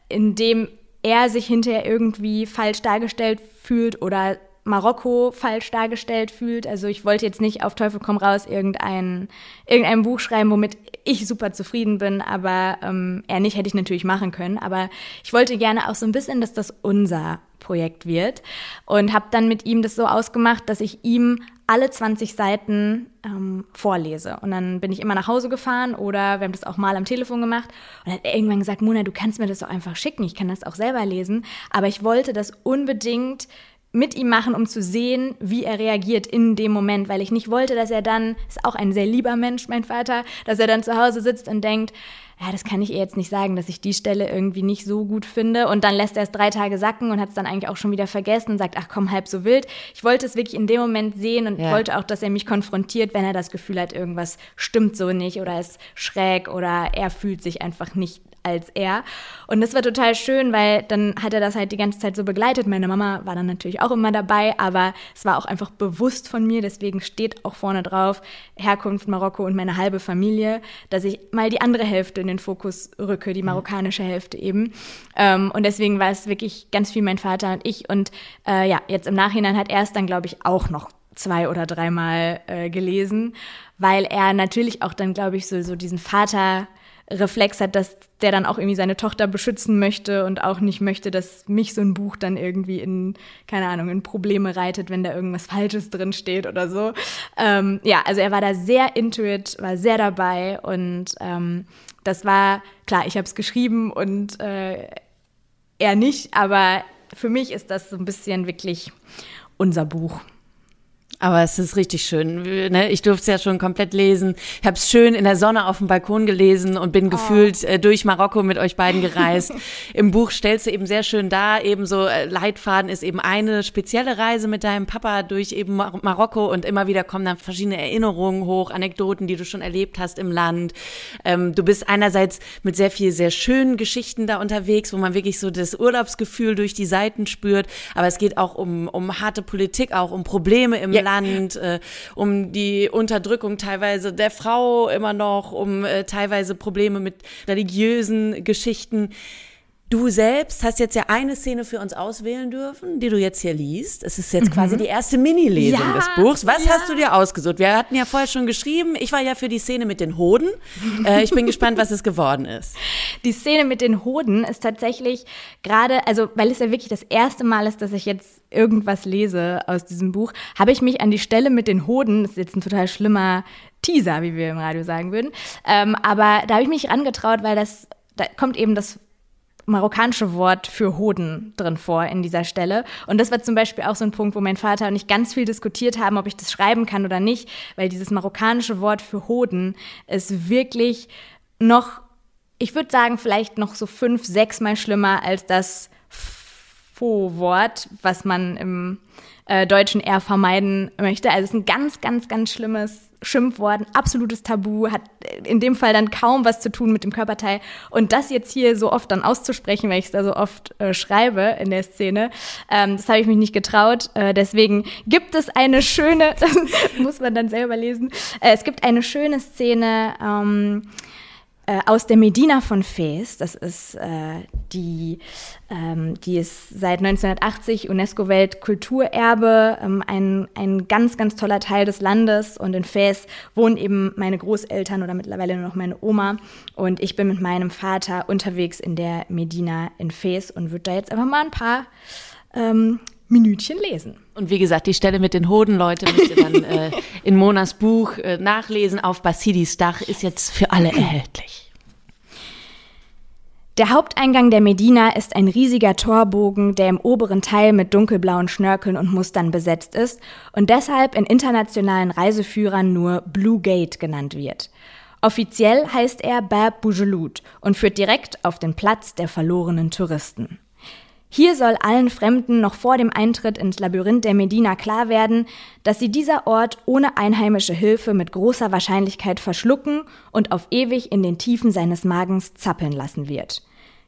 in dem er sich hinterher irgendwie falsch dargestellt fühlt oder Marokko falsch dargestellt fühlt. Also ich wollte jetzt nicht auf Teufel komm raus irgendein, irgendein Buch schreiben, womit ich super zufrieden bin, aber ähm, er nicht hätte ich natürlich machen können. Aber ich wollte gerne auch so ein bisschen, dass das unser Projekt wird und habe dann mit ihm das so ausgemacht, dass ich ihm alle 20 Seiten ähm, vorlese. Und dann bin ich immer nach Hause gefahren oder wir haben das auch mal am Telefon gemacht. Und dann hat er irgendwann gesagt, Mona, du kannst mir das doch einfach schicken, ich kann das auch selber lesen. Aber ich wollte das unbedingt mit ihm machen, um zu sehen, wie er reagiert in dem Moment, weil ich nicht wollte, dass er dann, ist auch ein sehr lieber Mensch, mein Vater, dass er dann zu Hause sitzt und denkt, ja, das kann ich ihr jetzt nicht sagen, dass ich die Stelle irgendwie nicht so gut finde. Und dann lässt er es drei Tage sacken und hat es dann eigentlich auch schon wieder vergessen und sagt, ach komm, halb so wild. Ich wollte es wirklich in dem Moment sehen und ja. wollte auch, dass er mich konfrontiert, wenn er das Gefühl hat, irgendwas stimmt so nicht oder ist schräg oder er fühlt sich einfach nicht als er. Und das war total schön, weil dann hat er das halt die ganze Zeit so begleitet. Meine Mama war dann natürlich auch immer dabei, aber es war auch einfach bewusst von mir. Deswegen steht auch vorne drauf Herkunft Marokko und meine halbe Familie, dass ich mal die andere Hälfte in den Fokus rücke, die marokkanische Hälfte eben. Ähm, und deswegen war es wirklich ganz viel mein Vater und ich. Und äh, ja, jetzt im Nachhinein hat er es dann, glaube ich, auch noch zwei oder dreimal äh, gelesen, weil er natürlich auch dann, glaube ich, so, so diesen Vater Reflex hat, dass der dann auch irgendwie seine Tochter beschützen möchte und auch nicht möchte, dass mich so ein Buch dann irgendwie in, keine Ahnung, in Probleme reitet, wenn da irgendwas Falsches drin steht oder so. Ähm, ja, also er war da sehr intuit, war sehr dabei und ähm, das war, klar, ich habe es geschrieben und äh, er nicht, aber für mich ist das so ein bisschen wirklich unser Buch. Aber es ist richtig schön. Ne? Ich durfte es ja schon komplett lesen. Ich habe es schön in der Sonne auf dem Balkon gelesen und bin oh. gefühlt äh, durch Marokko mit euch beiden gereist. Im Buch stellst du eben sehr schön dar, eben so äh, Leitfaden ist eben eine spezielle Reise mit deinem Papa durch eben Mar Marokko und immer wieder kommen dann verschiedene Erinnerungen hoch, Anekdoten, die du schon erlebt hast im Land. Ähm, du bist einerseits mit sehr viel, sehr schönen Geschichten da unterwegs, wo man wirklich so das Urlaubsgefühl durch die Seiten spürt. Aber es geht auch um, um harte Politik, auch um Probleme im ja. Land äh, um die Unterdrückung teilweise der Frau immer noch, um äh, teilweise Probleme mit religiösen Geschichten. Du selbst hast jetzt ja eine Szene für uns auswählen dürfen, die du jetzt hier liest. Es ist jetzt mhm. quasi die erste Mini-Lesung ja, des Buchs. Was ja. hast du dir ausgesucht? Wir hatten ja vorher schon geschrieben. Ich war ja für die Szene mit den Hoden. Äh, ich bin gespannt, was es geworden ist. Die Szene mit den Hoden ist tatsächlich gerade, also weil es ja wirklich das erste Mal ist, dass ich jetzt irgendwas lese aus diesem Buch, habe ich mich an die Stelle mit den Hoden, das ist jetzt ein total schlimmer Teaser, wie wir im Radio sagen würden, ähm, aber da habe ich mich rangetraut, weil das da kommt eben das marokkanische Wort für Hoden drin vor in dieser Stelle. Und das war zum Beispiel auch so ein Punkt, wo mein Vater und ich ganz viel diskutiert haben, ob ich das schreiben kann oder nicht, weil dieses marokkanische Wort für Hoden ist wirklich noch, ich würde sagen, vielleicht noch so fünf, sechs Mal schlimmer als das Faux-Wort, was man im äh, Deutschen eher vermeiden möchte. Also es ist ein ganz, ganz, ganz schlimmes Schimpfwort, ein absolutes Tabu, hat in dem Fall dann kaum was zu tun mit dem Körperteil. Und das jetzt hier so oft dann auszusprechen, weil ich es da so oft äh, schreibe in der Szene, ähm, das habe ich mich nicht getraut. Äh, deswegen gibt es eine schöne, das muss man dann selber lesen, äh, es gibt eine schöne Szene, ähm, äh, aus der Medina von Fez. Das ist äh, die, ähm, die ist seit 1980 UNESCO-Weltkulturerbe, ähm, ein, ein ganz, ganz toller Teil des Landes. Und in Fez wohnen eben meine Großeltern oder mittlerweile nur noch meine Oma. Und ich bin mit meinem Vater unterwegs in der Medina in Fez und würde da jetzt einfach mal ein paar ähm, Minütchen lesen. Und wie gesagt, die Stelle mit den Hoden, Leute, müsst ihr dann äh, in Monas Buch äh, nachlesen. Auf Basidis Dach ist jetzt für alle erhältlich. Der Haupteingang der Medina ist ein riesiger Torbogen, der im oberen Teil mit dunkelblauen Schnörkeln und Mustern besetzt ist und deshalb in internationalen Reiseführern nur Blue Gate genannt wird. Offiziell heißt er Bab Boujeloud und führt direkt auf den Platz der verlorenen Touristen. Hier soll allen Fremden noch vor dem Eintritt ins Labyrinth der Medina klar werden, dass sie dieser Ort ohne einheimische Hilfe mit großer Wahrscheinlichkeit verschlucken und auf ewig in den Tiefen seines Magens zappeln lassen wird.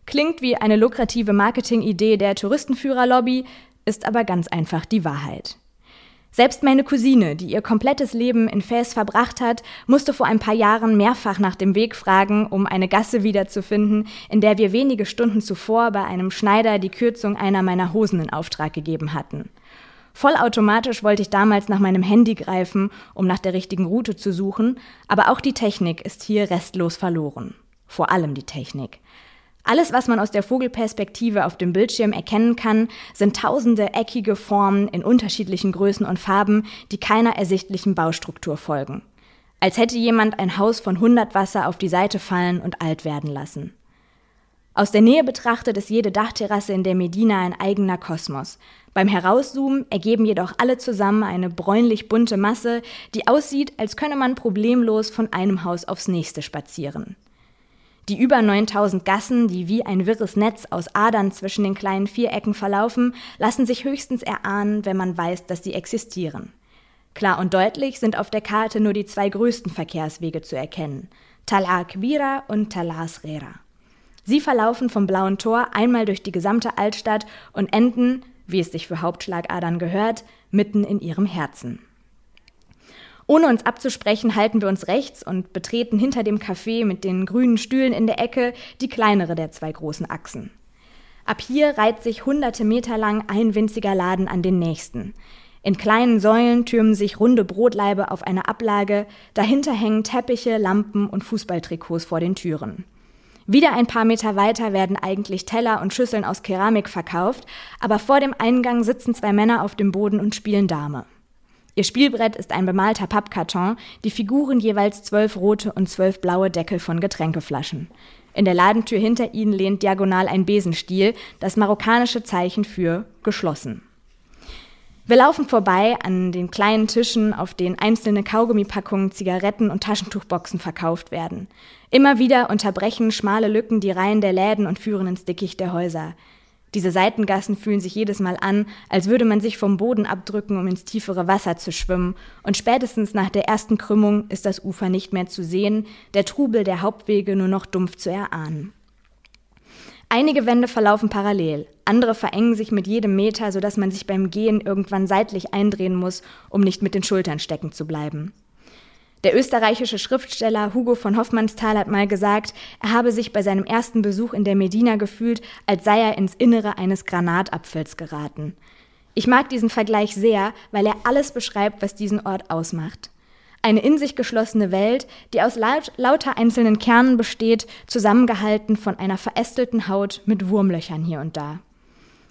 Klingt wie eine lukrative Marketingidee der Touristenführerlobby, ist aber ganz einfach die Wahrheit. Selbst meine Cousine, die ihr komplettes Leben in Fes verbracht hat, musste vor ein paar Jahren mehrfach nach dem Weg fragen, um eine Gasse wiederzufinden, in der wir wenige Stunden zuvor bei einem Schneider die Kürzung einer meiner Hosen in Auftrag gegeben hatten. Vollautomatisch wollte ich damals nach meinem Handy greifen, um nach der richtigen Route zu suchen, aber auch die Technik ist hier restlos verloren. Vor allem die Technik. Alles, was man aus der Vogelperspektive auf dem Bildschirm erkennen kann, sind tausende eckige Formen in unterschiedlichen Größen und Farben, die keiner ersichtlichen Baustruktur folgen. Als hätte jemand ein Haus von 100 Wasser auf die Seite fallen und alt werden lassen. Aus der Nähe betrachtet ist jede Dachterrasse in der Medina ein eigener Kosmos. Beim Herauszoomen ergeben jedoch alle zusammen eine bräunlich bunte Masse, die aussieht, als könne man problemlos von einem Haus aufs nächste spazieren. Die über 9000 Gassen, die wie ein wirres Netz aus Adern zwischen den kleinen Vierecken verlaufen, lassen sich höchstens erahnen, wenn man weiß, dass sie existieren. Klar und deutlich sind auf der Karte nur die zwei größten Verkehrswege zu erkennen: Tal'a Kbira und Tal'a Srera. Sie verlaufen vom Blauen Tor einmal durch die gesamte Altstadt und enden, wie es sich für Hauptschlagadern gehört, mitten in ihrem Herzen. Ohne uns abzusprechen, halten wir uns rechts und betreten hinter dem Café mit den grünen Stühlen in der Ecke die kleinere der zwei großen Achsen. Ab hier reiht sich hunderte Meter lang ein winziger Laden an den nächsten. In kleinen Säulen türmen sich runde Brotlaibe auf eine Ablage, dahinter hängen Teppiche, Lampen und Fußballtrikots vor den Türen. Wieder ein paar Meter weiter werden eigentlich Teller und Schüsseln aus Keramik verkauft, aber vor dem Eingang sitzen zwei Männer auf dem Boden und spielen Dame. Ihr Spielbrett ist ein bemalter Pappkarton, die Figuren jeweils zwölf rote und zwölf blaue Deckel von Getränkeflaschen. In der Ladentür hinter ihnen lehnt diagonal ein Besenstiel, das marokkanische Zeichen für geschlossen. Wir laufen vorbei an den kleinen Tischen, auf denen einzelne Kaugummipackungen, Zigaretten und Taschentuchboxen verkauft werden. Immer wieder unterbrechen schmale Lücken die Reihen der Läden und führen ins Dickicht der Häuser. Diese Seitengassen fühlen sich jedes Mal an, als würde man sich vom Boden abdrücken, um ins tiefere Wasser zu schwimmen, und spätestens nach der ersten Krümmung ist das Ufer nicht mehr zu sehen, der Trubel der Hauptwege nur noch dumpf zu erahnen. Einige Wände verlaufen parallel, andere verengen sich mit jedem Meter, sodass man sich beim Gehen irgendwann seitlich eindrehen muss, um nicht mit den Schultern stecken zu bleiben. Der österreichische Schriftsteller Hugo von Hoffmannsthal hat mal gesagt, er habe sich bei seinem ersten Besuch in der Medina gefühlt, als sei er ins Innere eines Granatapfels geraten. Ich mag diesen Vergleich sehr, weil er alles beschreibt, was diesen Ort ausmacht. Eine in sich geschlossene Welt, die aus laut, lauter einzelnen Kernen besteht, zusammengehalten von einer verästelten Haut mit Wurmlöchern hier und da.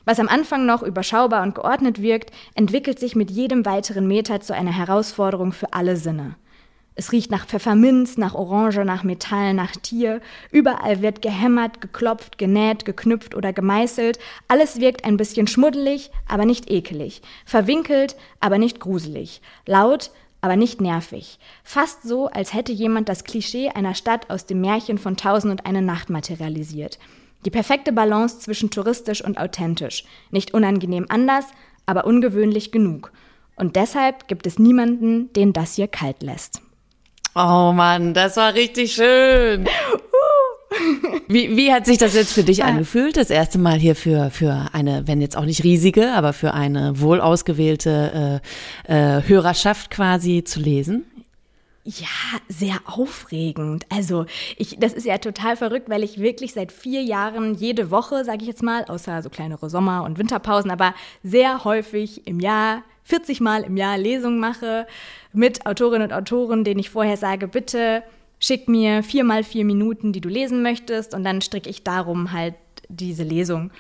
Was am Anfang noch überschaubar und geordnet wirkt, entwickelt sich mit jedem weiteren Meter zu einer Herausforderung für alle Sinne. Es riecht nach Pfefferminz, nach Orange, nach Metall, nach Tier. Überall wird gehämmert, geklopft, genäht, geknüpft oder gemeißelt. Alles wirkt ein bisschen schmuddelig, aber nicht ekelig. Verwinkelt, aber nicht gruselig. Laut, aber nicht nervig. Fast so, als hätte jemand das Klischee einer Stadt aus dem Märchen von Tausend und eine Nacht materialisiert. Die perfekte Balance zwischen touristisch und authentisch. Nicht unangenehm anders, aber ungewöhnlich genug. Und deshalb gibt es niemanden, den das hier kalt lässt. Oh Mann, das war richtig schön. Wie, wie hat sich das jetzt für dich angefühlt, das erste Mal hier für, für eine, wenn jetzt auch nicht riesige, aber für eine wohl ausgewählte äh, äh, Hörerschaft quasi zu lesen? Ja, sehr aufregend. Also, ich, das ist ja total verrückt, weil ich wirklich seit vier Jahren jede Woche, sage ich jetzt mal, außer so kleinere Sommer- und Winterpausen, aber sehr häufig im Jahr 40 Mal im Jahr Lesungen mache mit Autorinnen und Autoren, denen ich vorher sage, bitte schick mir vier mal vier Minuten, die du lesen möchtest, und dann stricke ich darum halt diese Lesung.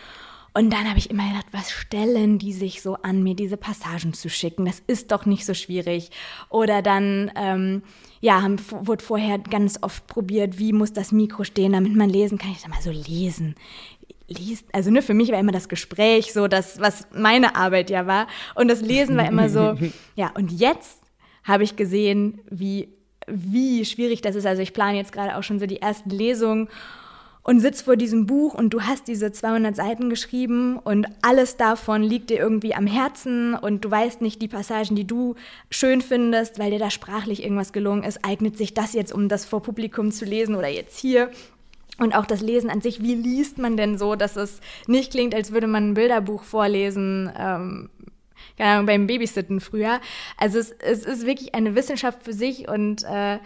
Und dann habe ich immer gedacht, was stellen die sich so an, mir diese Passagen zu schicken? Das ist doch nicht so schwierig. Oder dann, ähm, ja, haben, wurde vorher ganz oft probiert, wie muss das Mikro stehen, damit man lesen kann. Ich sag mal so lesen liest, also ne, für mich war immer das Gespräch so das, was meine Arbeit ja war. Und das Lesen war immer so, ja, und jetzt habe ich gesehen, wie, wie schwierig das ist. Also ich plane jetzt gerade auch schon so die ersten Lesungen und sitz vor diesem Buch und du hast diese 200 Seiten geschrieben und alles davon liegt dir irgendwie am Herzen und du weißt nicht die Passagen, die du schön findest, weil dir da sprachlich irgendwas gelungen ist, eignet sich das jetzt, um das vor Publikum zu lesen oder jetzt hier und auch das Lesen an sich, wie liest man denn so, dass es nicht klingt, als würde man ein Bilderbuch vorlesen, ähm, keine Ahnung, beim Babysitten früher. Also es, es ist wirklich eine Wissenschaft für sich und äh,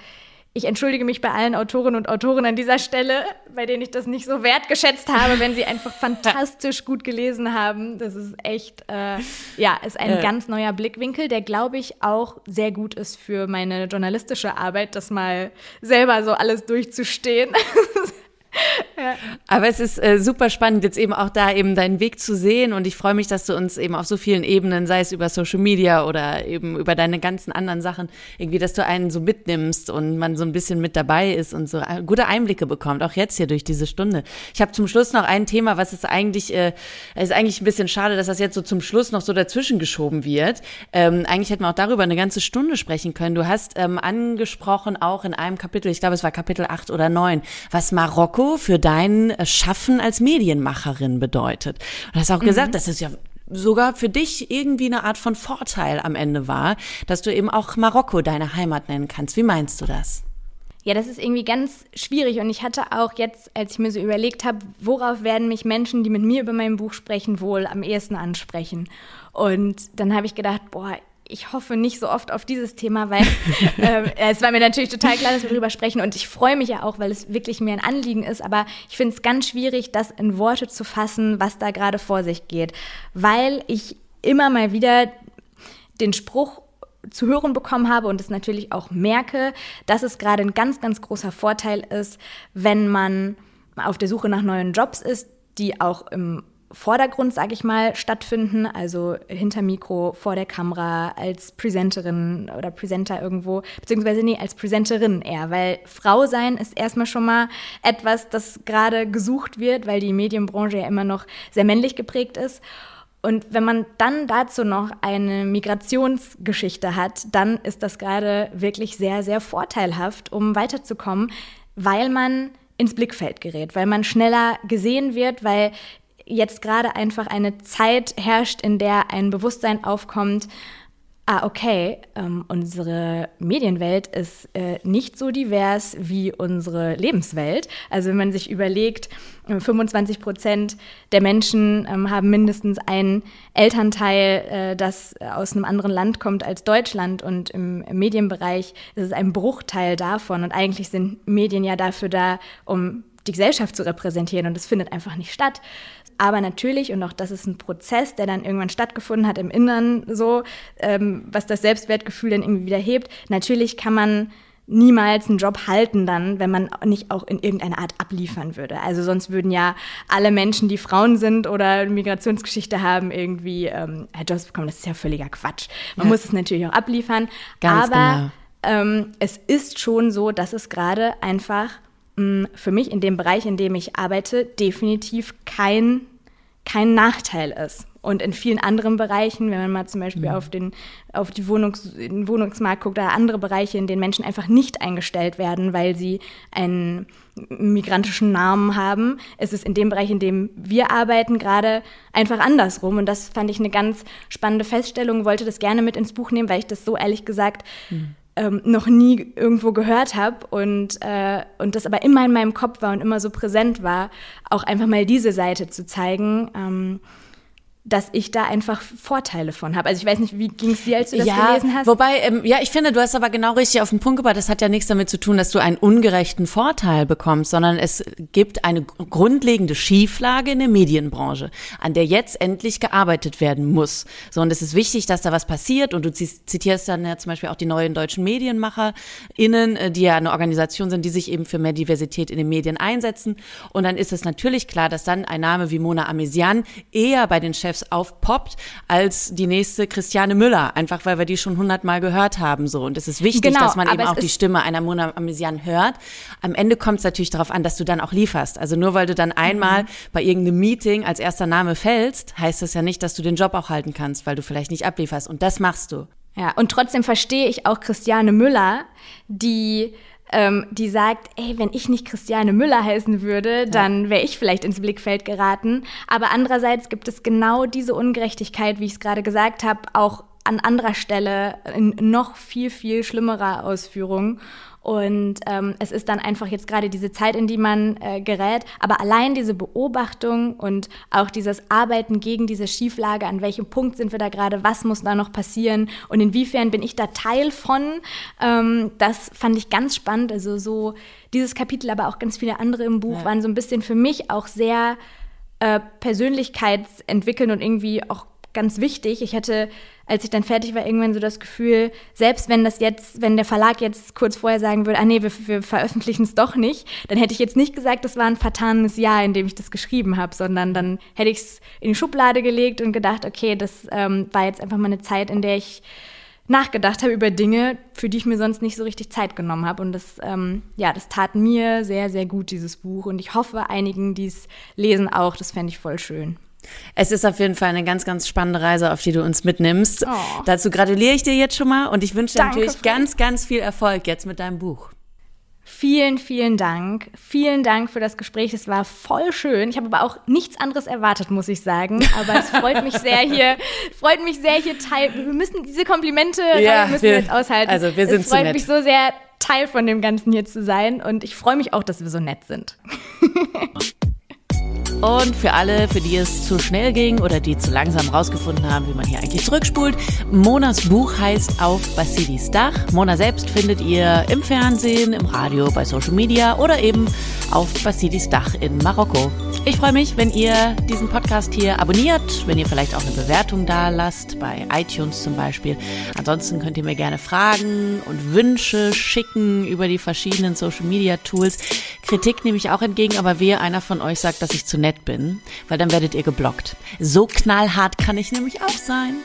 ich entschuldige mich bei allen Autorinnen und Autoren an dieser Stelle, bei denen ich das nicht so wertgeschätzt habe, wenn sie einfach fantastisch gut gelesen haben. Das ist echt, äh, ja, ist ein äh. ganz neuer Blickwinkel, der, glaube ich, auch sehr gut ist für meine journalistische Arbeit, das mal selber so alles durchzustehen. Aber es ist äh, super spannend, jetzt eben auch da eben deinen Weg zu sehen. Und ich freue mich, dass du uns eben auf so vielen Ebenen, sei es über Social Media oder eben über deine ganzen anderen Sachen, irgendwie, dass du einen so mitnimmst und man so ein bisschen mit dabei ist und so äh, gute Einblicke bekommt, auch jetzt hier durch diese Stunde. Ich habe zum Schluss noch ein Thema, was ist eigentlich, äh, ist eigentlich ein bisschen schade, dass das jetzt so zum Schluss noch so dazwischen geschoben wird. Ähm, eigentlich hätten wir auch darüber eine ganze Stunde sprechen können. Du hast ähm, angesprochen, auch in einem Kapitel, ich glaube, es war Kapitel 8 oder 9, was Marokko für dein Schaffen als Medienmacherin bedeutet. Und du hast auch mhm. gesagt, das ist ja sogar für dich irgendwie eine Art von Vorteil am Ende war, dass du eben auch Marokko deine Heimat nennen kannst. Wie meinst du das? Ja, das ist irgendwie ganz schwierig und ich hatte auch jetzt, als ich mir so überlegt habe, worauf werden mich Menschen, die mit mir über mein Buch sprechen, wohl am ehesten ansprechen. Und dann habe ich gedacht, boah, ich hoffe nicht so oft auf dieses Thema, weil äh, es war mir natürlich total klar, dass wir darüber sprechen und ich freue mich ja auch, weil es wirklich mir ein Anliegen ist, aber ich finde es ganz schwierig, das in Worte zu fassen, was da gerade vor sich geht, weil ich immer mal wieder den Spruch zu hören bekommen habe und es natürlich auch merke, dass es gerade ein ganz, ganz großer Vorteil ist, wenn man auf der Suche nach neuen Jobs ist, die auch im Vordergrund, sage ich mal, stattfinden, also hinter Mikro, vor der Kamera, als Presenterin oder Presenter irgendwo, beziehungsweise nee, als Presenterin eher, weil Frau sein ist erstmal schon mal etwas, das gerade gesucht wird, weil die Medienbranche ja immer noch sehr männlich geprägt ist. Und wenn man dann dazu noch eine Migrationsgeschichte hat, dann ist das gerade wirklich sehr, sehr vorteilhaft, um weiterzukommen, weil man ins Blickfeld gerät, weil man schneller gesehen wird, weil jetzt gerade einfach eine Zeit herrscht, in der ein Bewusstsein aufkommt, ah, okay, ähm, unsere Medienwelt ist äh, nicht so divers wie unsere Lebenswelt. Also wenn man sich überlegt, 25 äh, Prozent der Menschen ähm, haben mindestens einen Elternteil, äh, das aus einem anderen Land kommt als Deutschland und im, im Medienbereich ist es ein Bruchteil davon und eigentlich sind Medien ja dafür da, um die Gesellschaft zu repräsentieren und das findet einfach nicht statt. Aber natürlich, und auch das ist ein Prozess, der dann irgendwann stattgefunden hat im Inneren, so, ähm, was das Selbstwertgefühl dann irgendwie wieder hebt. Natürlich kann man niemals einen Job halten dann, wenn man nicht auch in irgendeiner Art abliefern würde. Also sonst würden ja alle Menschen, die Frauen sind oder eine Migrationsgeschichte haben, irgendwie ähm, Jobs bekommen. Das ist ja völliger Quatsch. Man ja. muss es natürlich auch abliefern. Ganz aber genau. ähm, es ist schon so, dass es gerade einfach für mich in dem Bereich, in dem ich arbeite, definitiv kein, kein Nachteil ist. Und in vielen anderen Bereichen, wenn man mal zum Beispiel mhm. auf, den, auf die Wohnungs-, den Wohnungsmarkt guckt oder andere Bereiche, in denen Menschen einfach nicht eingestellt werden, weil sie einen migrantischen Namen haben, ist es in dem Bereich, in dem wir arbeiten, gerade einfach andersrum. Und das fand ich eine ganz spannende Feststellung, wollte das gerne mit ins Buch nehmen, weil ich das so ehrlich gesagt mhm ähm, noch nie irgendwo gehört habe und, äh, und das aber immer in meinem Kopf war und immer so präsent war, auch einfach mal diese Seite zu zeigen. Ähm, dass ich da einfach Vorteile von habe. Also ich weiß nicht, wie ging es dir, als du das ja, gelesen hast? Wobei, ähm, ja, ich finde, du hast aber genau richtig auf den Punkt gebracht. Das hat ja nichts damit zu tun, dass du einen ungerechten Vorteil bekommst, sondern es gibt eine grundlegende Schieflage in der Medienbranche, an der jetzt endlich gearbeitet werden muss. So, und es ist wichtig, dass da was passiert. Und du zitierst dann ja zum Beispiel auch die neuen deutschen MedienmacherInnen, äh, die ja eine Organisation sind, die sich eben für mehr Diversität in den Medien einsetzen. Und dann ist es natürlich klar, dass dann ein Name wie Mona Amesian eher bei den Chefs Chefs aufpoppt als die nächste Christiane Müller, einfach weil wir die schon hundertmal gehört haben. So. Und es ist wichtig, genau, dass man eben auch die Stimme einer Mona Amesian hört. Am Ende kommt es natürlich darauf an, dass du dann auch lieferst. Also nur weil du dann einmal mhm. bei irgendeinem Meeting als erster Name fällst, heißt das ja nicht, dass du den Job auch halten kannst, weil du vielleicht nicht ablieferst. Und das machst du. Ja, und trotzdem verstehe ich auch Christiane Müller, die ähm, die sagt, ey, wenn ich nicht Christiane Müller heißen würde, dann wäre ich vielleicht ins Blickfeld geraten. Aber andererseits gibt es genau diese Ungerechtigkeit, wie ich es gerade gesagt habe, auch an anderer Stelle in noch viel, viel schlimmerer Ausführung. Und ähm, es ist dann einfach jetzt gerade diese Zeit, in die man äh, gerät. Aber allein diese Beobachtung und auch dieses Arbeiten gegen diese Schieflage, an welchem Punkt sind wir da gerade, was muss da noch passieren und inwiefern bin ich da Teil von, ähm, das fand ich ganz spannend. Also so dieses Kapitel, aber auch ganz viele andere im Buch ja. waren so ein bisschen für mich auch sehr äh, persönlichkeitsentwickelnd und irgendwie auch ganz wichtig. Ich hatte, als ich dann fertig war, irgendwann so das Gefühl, selbst wenn das jetzt, wenn der Verlag jetzt kurz vorher sagen würde, ah nee, wir, wir veröffentlichen es doch nicht, dann hätte ich jetzt nicht gesagt, das war ein vertanes Jahr, in dem ich das geschrieben habe, sondern dann hätte ich es in die Schublade gelegt und gedacht, okay, das ähm, war jetzt einfach mal eine Zeit, in der ich nachgedacht habe über Dinge, für die ich mir sonst nicht so richtig Zeit genommen habe. Und das, ähm, ja, das tat mir sehr, sehr gut, dieses Buch. Und ich hoffe, einigen, die es lesen, auch. Das fände ich voll schön. Es ist auf jeden Fall eine ganz, ganz spannende Reise, auf die du uns mitnimmst. Oh. Dazu gratuliere ich dir jetzt schon mal und ich wünsche dir Danke natürlich ganz, ganz viel Erfolg jetzt mit deinem Buch. Vielen, vielen Dank. Vielen Dank für das Gespräch. Es war voll schön. Ich habe aber auch nichts anderes erwartet, muss ich sagen. Aber es freut mich sehr hier, freut mich sehr hier Teil. Wir müssen diese Komplimente ja, müssen wir, jetzt aushalten. Also wir sind es freut nett. mich so sehr, Teil von dem Ganzen hier zu sein. Und ich freue mich auch, dass wir so nett sind. Und für alle, für die es zu schnell ging oder die zu langsam rausgefunden haben, wie man hier eigentlich zurückspult, Monas Buch heißt Auf Basilis Dach. Mona selbst findet ihr im Fernsehen, im Radio, bei Social Media oder eben auf Basilis Dach in Marokko. Ich freue mich, wenn ihr diesen Podcast hier abonniert, wenn ihr vielleicht auch eine Bewertung da lasst, bei iTunes zum Beispiel. Ansonsten könnt ihr mir gerne Fragen und Wünsche schicken über die verschiedenen Social Media Tools. Kritik nehme ich auch entgegen, aber wer einer von euch sagt, dass ich zu nett bin, weil dann werdet ihr geblockt. So knallhart kann ich nämlich auch sein.